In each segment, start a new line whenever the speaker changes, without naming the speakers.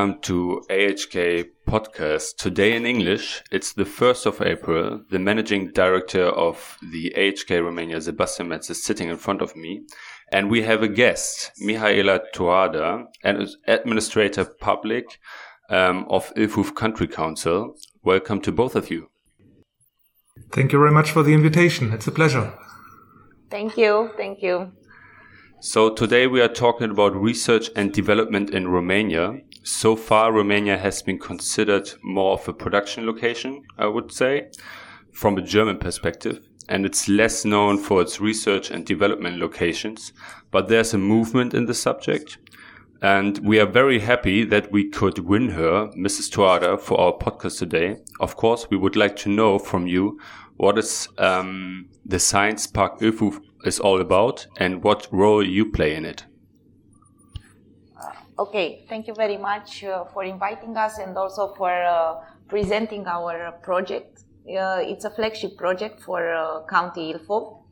Welcome to AHK podcast. Today in English, it's the 1st of April. The managing director of the AHK Romania, Sebastian Metz, is sitting in front of me. And we have a guest, Mihaela Toada, an administrator public um, of Ilfov County Council. Welcome to both of you.
Thank you very much for the invitation. It's a pleasure.
Thank you. Thank you.
So today we are talking about research and development in Romania. So far, Romania has been considered more of a production location, I would say, from a German perspective. And it's less known for its research and development locations. But there's a movement in the subject. And we are very happy that we could win her, Mrs. Toada, for our podcast today. Of course, we would like to know from you what is um, the Science Park Ilfov is all about and what role you play in it.
Uh, okay, thank you very much uh, for inviting us and also for uh, presenting our project. Uh, it's a flagship project for uh, County Ilfov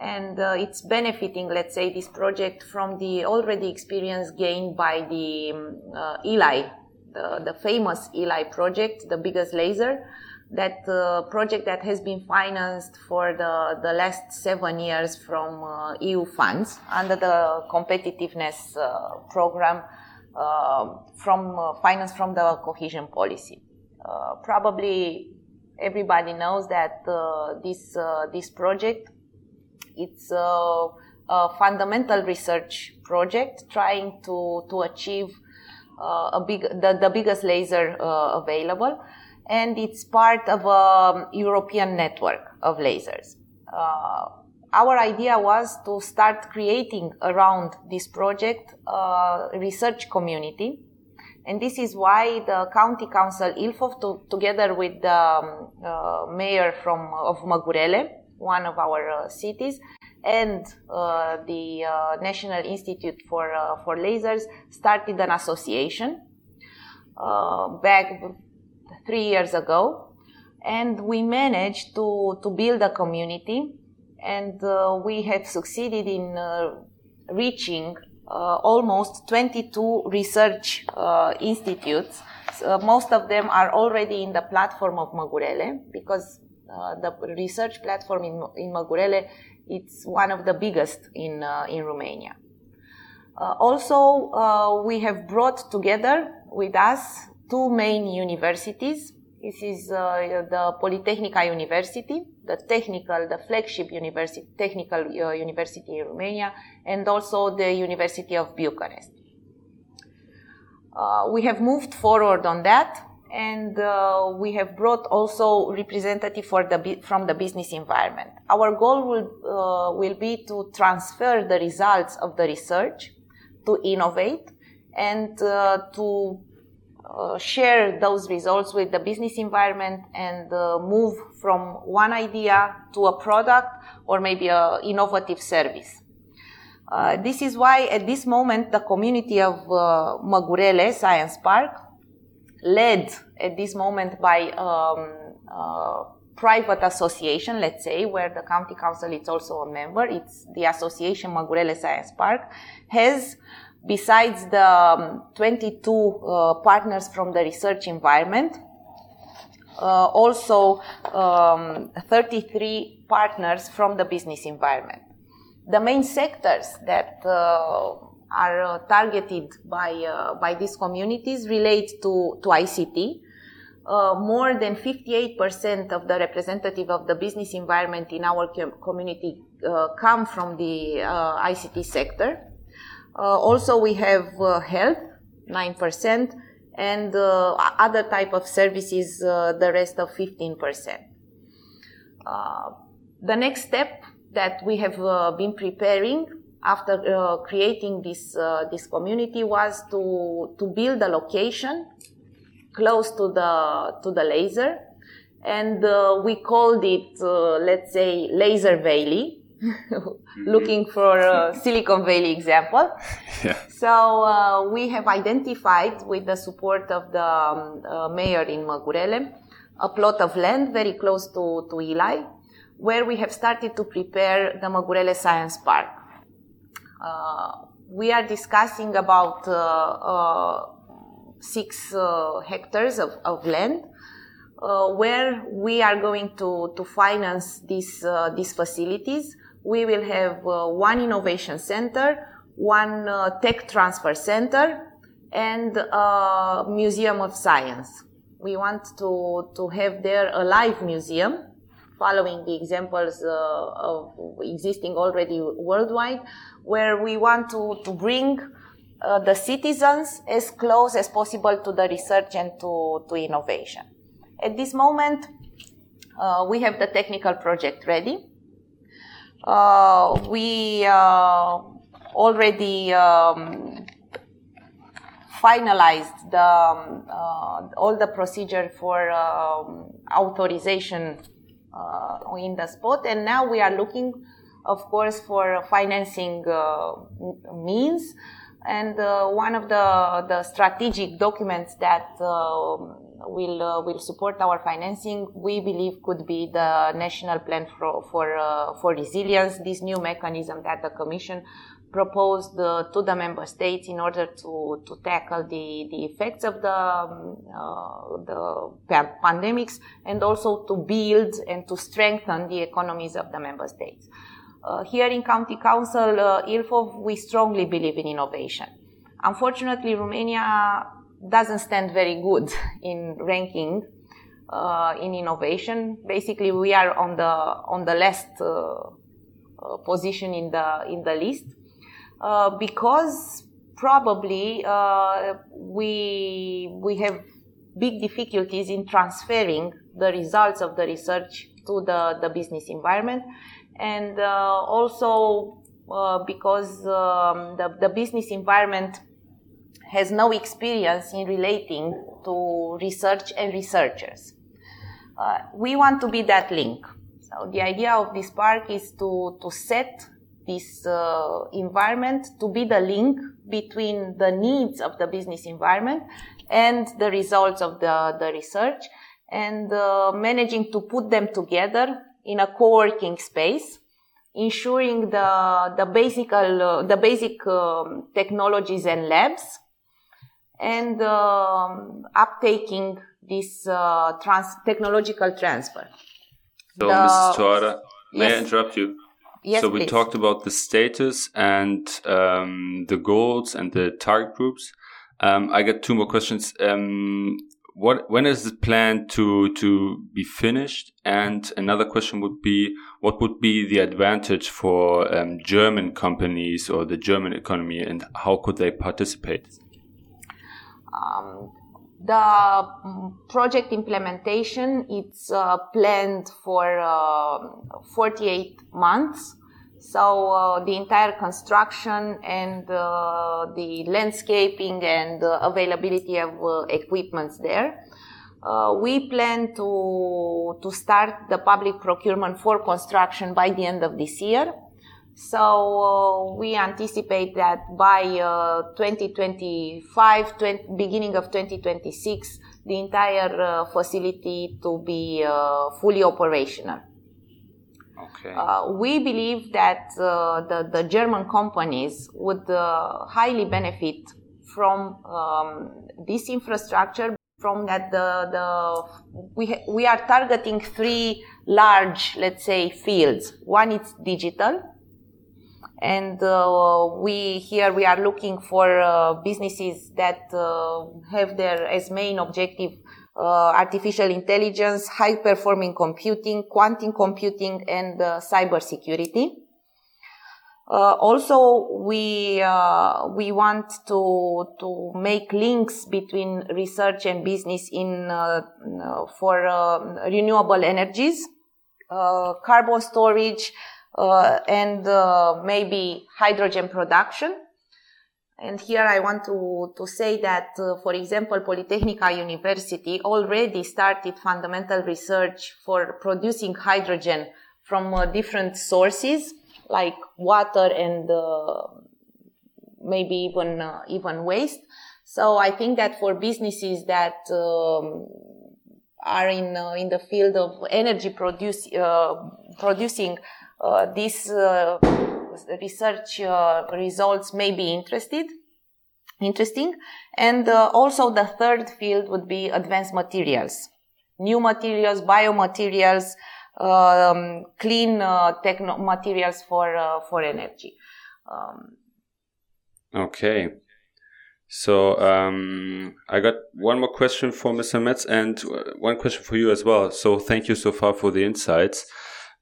and uh, it's benefiting, let's say, this project from the already experience gained by the um, ELI, the, the famous ELI project, the biggest laser that uh, project that has been financed for the, the last seven years from uh, EU funds under the competitiveness uh, program uh, from uh, finance from the cohesion policy. Uh, probably everybody knows that this this project it's a, a, fundamental research project trying to to achieve a big the, the biggest laser available and it's part of a European network of lasers. Uh, our idea was to start creating around this project a research community. And this is why the County Council Ilfov, to, together with the um, uh, mayor from, of Măgurele, one of our uh, cities, and uh, the uh, National Institute for, uh, for Lasers, started an association back three years ago. And we managed to, to build a community and uh, we have succeeded in uh, reaching uh, almost 22 research uh, institutes. So most of them are already in the platform of Măgurele because uh, the research platform in, in Măgurele it's one of the biggest in, uh, in Romania. also, we have brought together with us two main universities. This is uh, the Polytechnica University, the technical, the flagship university, technical uh, university in Romania, and also the University of Bucharest. Uh, we have moved forward on that, and uh, we have brought also representative for the from the business environment. Our goal will uh, will be to transfer the results of the research, to innovate, and uh, to uh, share those results with the business environment and uh, move from one idea to a product or maybe an innovative service. Uh, this is why at this moment the community of uh, Măgurele Science Park, led at this moment by um, uh, private association, let's say, where the county council is also a member, it's the association Măgurele Science Park, has besides the um, 22 uh, partners from the research environment, uh, also um, 33 partners from the business environment. The main sectors that uh, are uh, targeted by, uh, by these communities relate to, to ICT. Uh, more than 58% of the representative of the business environment in our com- community come from the ICT sector also, we have uh, health, 9%, and uh, other type of services, the rest of 15%. the next step that we have been preparing after uh, creating this uh, this community was to to build a location close to the to the laser and uh, we called it let's say laser valley looking for a Silicon Valley example. Yeah. So uh, we have identified, with the support of the um, uh, mayor in Măgurele, a plot of land very close to, to ELI, where we have started to prepare the Măgurele Science Park. Uh, we are discussing about uh, uh, six uh, hectares of, of land uh, where we are going to, to finance these, uh, these facilities. We will have uh, one innovation center, one uh, tech transfer center, and a museum of science. We want to, to have there a live museum following the examples uh, of existing already worldwide, where we want to, to bring uh, the citizens as close as possible to the research and to, to innovation. At this moment, uh, we have the technical project ready. Uh, we uh, already um, finalized the, um, uh, all the procedure for um, authorization uh, in the spot, and now we are looking, of course, for financing means. And one of the, the strategic documents that will uh, will support our financing, we believe could be the national plan for for, uh, for resilience. This new mechanism that the Commission proposed uh, to the member states in order to, to tackle the, the effects of the, um, uh, the pandemics and also to build and to strengthen the economies of the member states. Uh, here in County Council, uh, Ilfov, we strongly believe in innovation. Unfortunately, Romania doesn't stand very good in ranking uh, in innovation. Basically, we are on the on the last uh, uh, position in the in the list uh, because probably uh, we we have big difficulties in transferring the results of the research to the, the business environment and also because um, the, the business environment has no experience in relating to research and researchers. Uh, we want to be that link. So the idea of this park is to, to set this uh, environment to be the link between the needs of the business environment and the results of the, the research and uh, managing to put them together in a co-working space ensuring the the basic uh, the basic um, technologies and labs and um, uptaking this uh, trans- technological transfer.
So, the, Mrs. Tuara, may yes. I interrupt you?
Yes,
so we
please.
talked about the status and um, the goals and the target groups. Um, I got two more questions. Um, what when is it planned to to be finished? And another question would be, what would be the advantage for um, German companies or the German economy, and how could they participate?
Um, the project implementation it's uh, planned for uh, 48 months. So uh, the entire construction and uh, the landscaping and availability of uh, equipments there. Uh, we plan to to start the public procurement for construction by the end of this year so uh, we anticipate that by uh, 2025, 20, beginning of 2026, the entire uh, facility to be uh, fully operational.
Okay.
Uh, we believe that uh, the, the German companies would highly benefit from um, this infrastructure. From that, the, the we ha- we are targeting three large, let's say, fields. One is digital, and uh, we here we are looking for uh, businesses that uh, have their as main objective uh, artificial intelligence, high performing computing, quantum computing, and uh, cyber security. Uh, also, we we want to to make links between research and business in for renewable energies, carbon storage, and uh, maybe hydrogen production. And here I want to, to say that, uh, for example, Politehnica University already started fundamental research for producing hydrogen from uh, different sources like water and uh, maybe even uh, even waste. So I think that for businesses that um, are in in the field of energy produce, producing uh, these uh, research uh, results may be interested. interesting. And uh, also the third field would be advanced materials, new materials, biomaterials, um, clean uh, techno materials for uh, for energy. Um,
okay. So um, I got one more question for Mr. Metz and uh, one question for you as well. So thank you so far for the insights.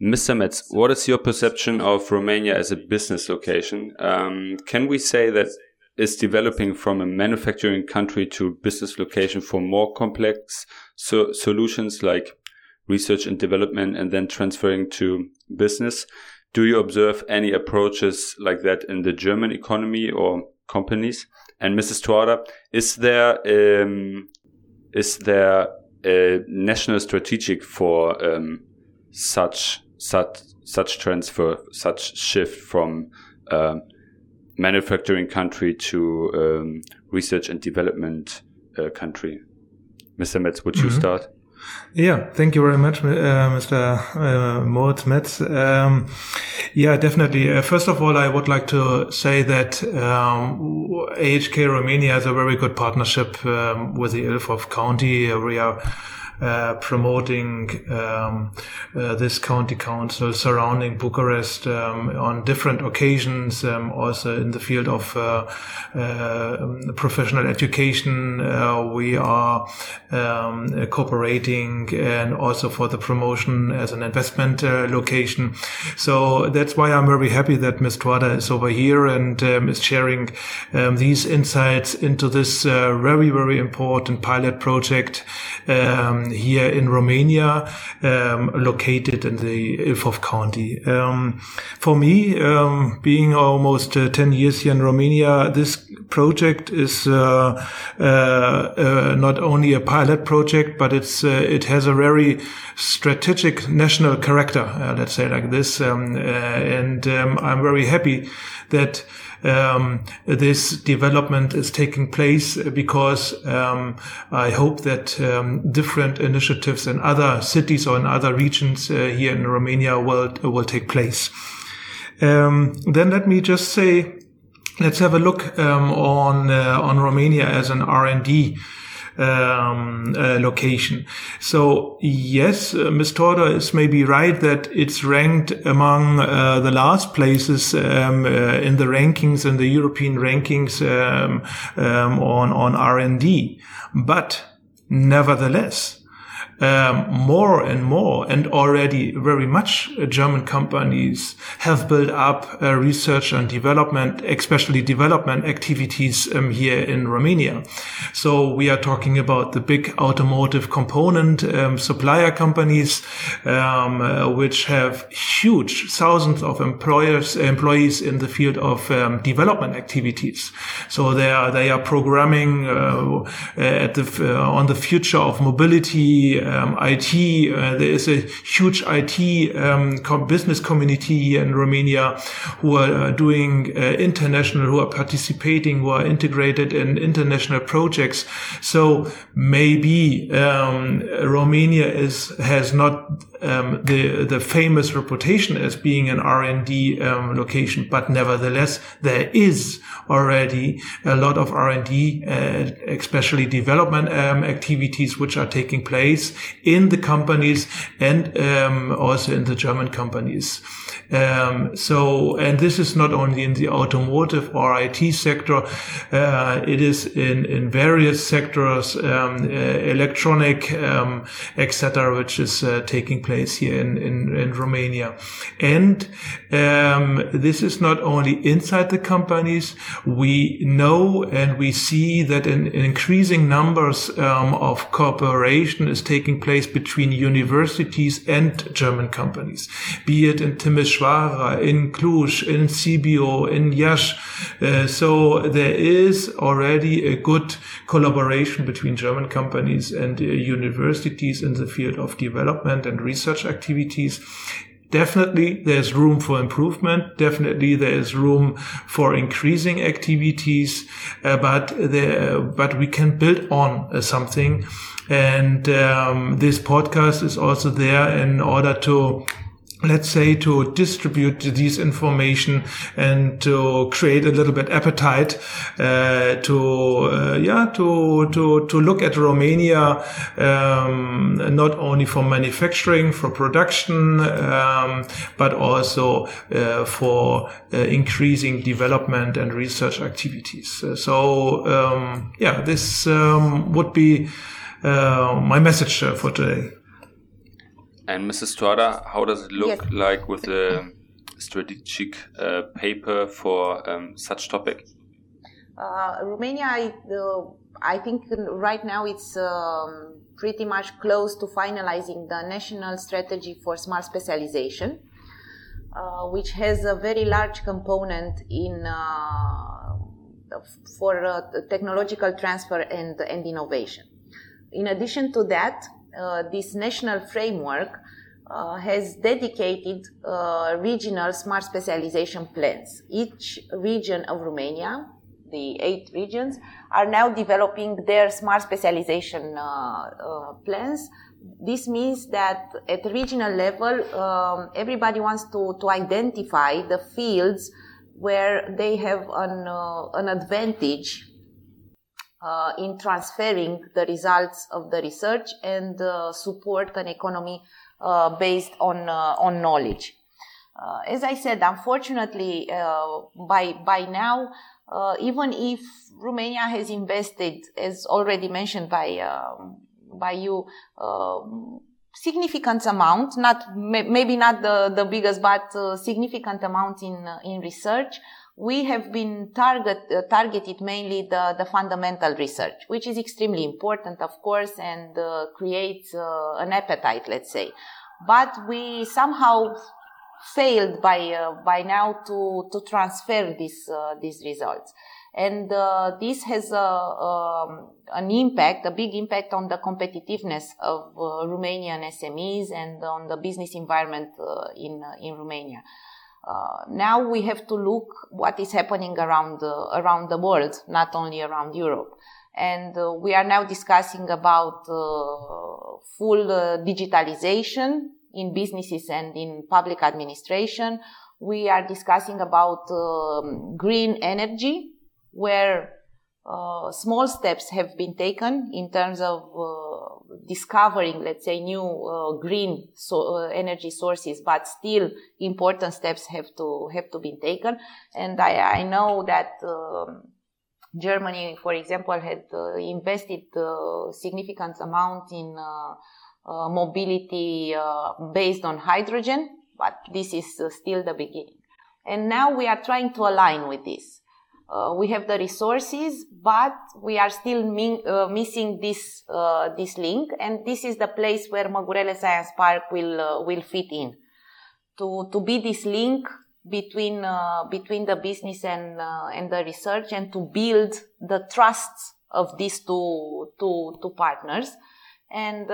Mr. Metz, what is your perception of Romania as a business location? Um, can we say that it's developing from a manufacturing country to business location for more complex so solutions like research and development and then transferring to business? Do you observe any approaches like that in the German economy or companies? And Mrs. Tuada, is there um, is there a national strategic for um, such such such transfer, such shift from uh, manufacturing country to um, research and development uh, country. Mr. Metz, would mm -hmm. you start?
Yeah, thank you very much, uh, Mr. Uh, Moritz Metz. Um, yeah, definitely. Uh, first of all, I would like to say that um, AHK Romania has a very good partnership um, with the Ilfov County. We are uh, promoting um, uh, this county council surrounding Bucharest um, on different occasions, um, also in the field of uh, um, professional education. Uh, we are um, cooperating and also for the promotion as an investment uh, location. So that's why I'm very happy that Ms. Tuada is over here and um, is sharing these insights into this very, very important pilot project um, here in Romania, um, located in the Ilfov County. Um, for me, um, being almost uh, 10 years here in Romania, this project is uh, uh, uh not only a pilot project, but it's uh, it has a very strategic national character, uh, let's say like this. Um, and um, I'm very happy that um, this development is taking place because um, I hope that um, different initiatives in other cities or in other regions uh, here in Romania will will take place. Um, then let me just say, let's have a look um, on uh, on Romania as an R and D um, uh, location. So yes, uh, Ms. Torda is maybe right that it's ranked among uh, the last places um, uh, in the rankings in the European rankings um, um on on R and D, but nevertheless um, more and more and already very much uh, German companies have built up uh, research and development, especially development activities um, here in Romania. So we are talking about the big automotive component um, supplier companies, um, uh, which have huge thousands of employers, employees in the field of um, development activities. So they are, they are programming uh, at the, uh, on the future of mobility, um, IT. Uh, there is a huge IT um, business community in Romania who are uh, doing uh, international, who are participating, who are integrated in international projects. So maybe um, Romania is has not um, the the famous reputation as being an R and D um, location, but nevertheless there is already a lot of R and D, uh, especially development um, activities, which are taking place in the companies and um, also in the German companies. Um, so, and this is not only in the automotive or IT sector, uh, it is in, in various sectors, um, uh, electronic, um, etc., which is uh, taking place here in, in, in Romania. And um, this is not only inside the companies. We know and we see that an, in increasing numbers um, of cooperation is taking place between universities and German companies, be it in Timișoara, in Cluj, in Sibiu, in Iași. Uh, so there is already a good collaboration between German companies and uh, universities in the field of development and research activities. Definitely there's room for improvement. Definitely there is room for increasing activities, uh, but there, but we can build on uh, something. And um, this podcast is also there in order to let's say to distribute this information and to create a little bit appetite uh, to uh, yeah to to to look at Romania um, not only for manufacturing for production um, but also uh, for uh, increasing development and research activities. So um, yeah this um, would be uh, my message for today
and Mrs. Strada, how does it look yes. like with the strategic uh, paper for um, such topic?
Uh, Romania, I, uh, I, think right now it's um, pretty much close to finalizing the national strategy for smart specialization, uh, which has a very large component in uh, for uh, technological transfer and, and innovation. In addition to that, uh, this national framework uh, has dedicated uh, regional smart specialization plans. Each region of Romania, the eight regions, are now developing their smart specialization plans this means that at regional level, um, everybody wants to, to identify the fields where they have an, uh, an advantage uh, in transferring the results of the research and uh, support an economy uh, based on uh, on knowledge. Uh, as I said, unfortunately, uh, by by now, even if Romania has invested, as already mentioned by um, by you, significant amount, not maybe not the, the biggest, but significant amount in in research we have been target, uh, targeted mainly the, the fundamental research, which is extremely important, of course, and uh, creates uh, an appetite, let's say. But we somehow failed by uh, by now to to transfer these uh, these results, and uh, this has um, an impact, a big impact on the competitiveness of Romanian SMEs and on the business environment in in Romania. Uh, now we have to look what is happening around the, around the world, not only around Europe. And uh, we are now discussing about uh, full uh, digitalization in businesses and in public administration. We are discussing about um, green energy, where uh, small steps have been taken in terms of uh, discovering, let's say, new uh, green so, uh, energy sources, but still important steps have to have to be taken. And I, I know that um, Germany, for example, had uh, invested significant amount in mobility based on hydrogen, but this is still the beginning. And now we are trying to align with this uh, we have the resources, but we are still min- uh, missing this uh, this link, and this is the place where Măgurele Science Park will uh, will fit in. To to be this link between uh, between the business and and the research, and to build the trusts of these two two two partners, and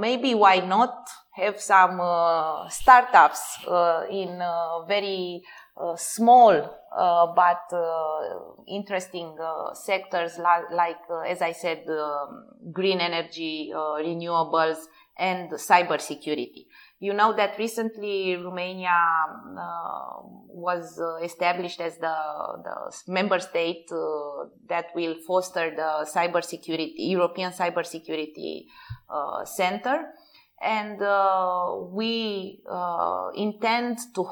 maybe why not have some startups in very small uh, but uh, interesting uh, sectors li- like, as I said, um, green energy, renewables, and cybersecurity. You know that recently Romania uh, was uh, established as the, the member state uh, that will foster the cybersecurity, European cybersecurity center and uh, we uh, intend to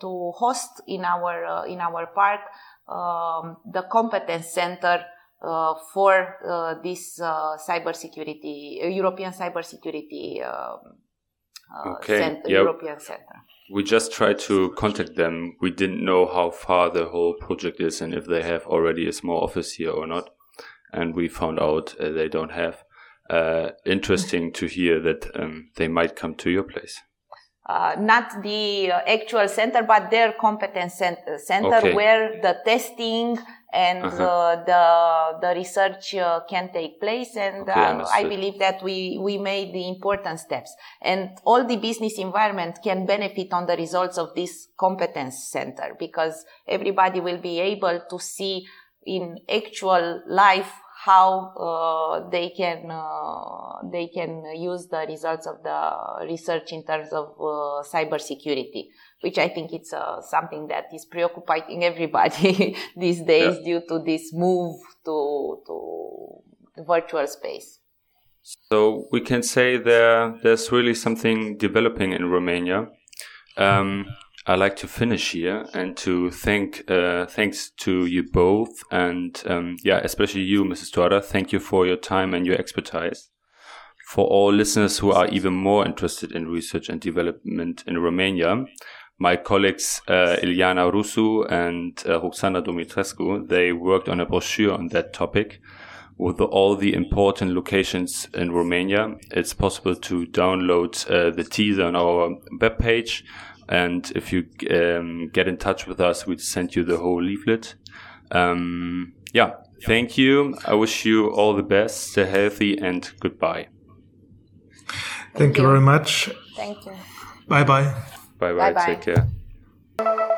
to host in our uh, in our park um, the competence center uh, for uh, this uh, cybersecurity European cybersecurity um, okay. center, yep. European center.
We just tried to contact them. We didn't know how far the whole project is and if they have already a small office here or not. And we found out they don't have uh, interesting to hear that um, they might come to your place.
Uh, not the uh, actual center, but their competence center, center okay. where the testing and uh-huh. uh, the the research uh, can take place. And okay, uh, I believe that we we made the important steps, and all the business environment can benefit on the results of this competence center because everybody will be able to see in actual life how uh, they can uh, they can use the results of the research in terms of uh, cybersecurity, which I think it's uh, something that is preoccupying everybody these days yeah. due to this move to to virtual space.
So we can say there there's really something developing in Romania. Um, I like to finish here and to thank uh, thanks to you both and um, yeah, especially you, Mrs. Toada. Thank you for your time and your expertise. For all listeners who are even more interested in research and development in Romania, my colleagues uh, Iliana Rusu and uh, Roxana Dumitrescu, they worked on a brochure on that topic with all the important locations in Romania. It's possible to download uh, the teaser on our webpage and if you um, get in touch with us, we'd send you the whole leaflet. Um, yeah, thank you. I wish you all the best, stay healthy, and goodbye.
Thank, thank you. you very much.
Thank you.
Bye bye.
Bye bye. Take care.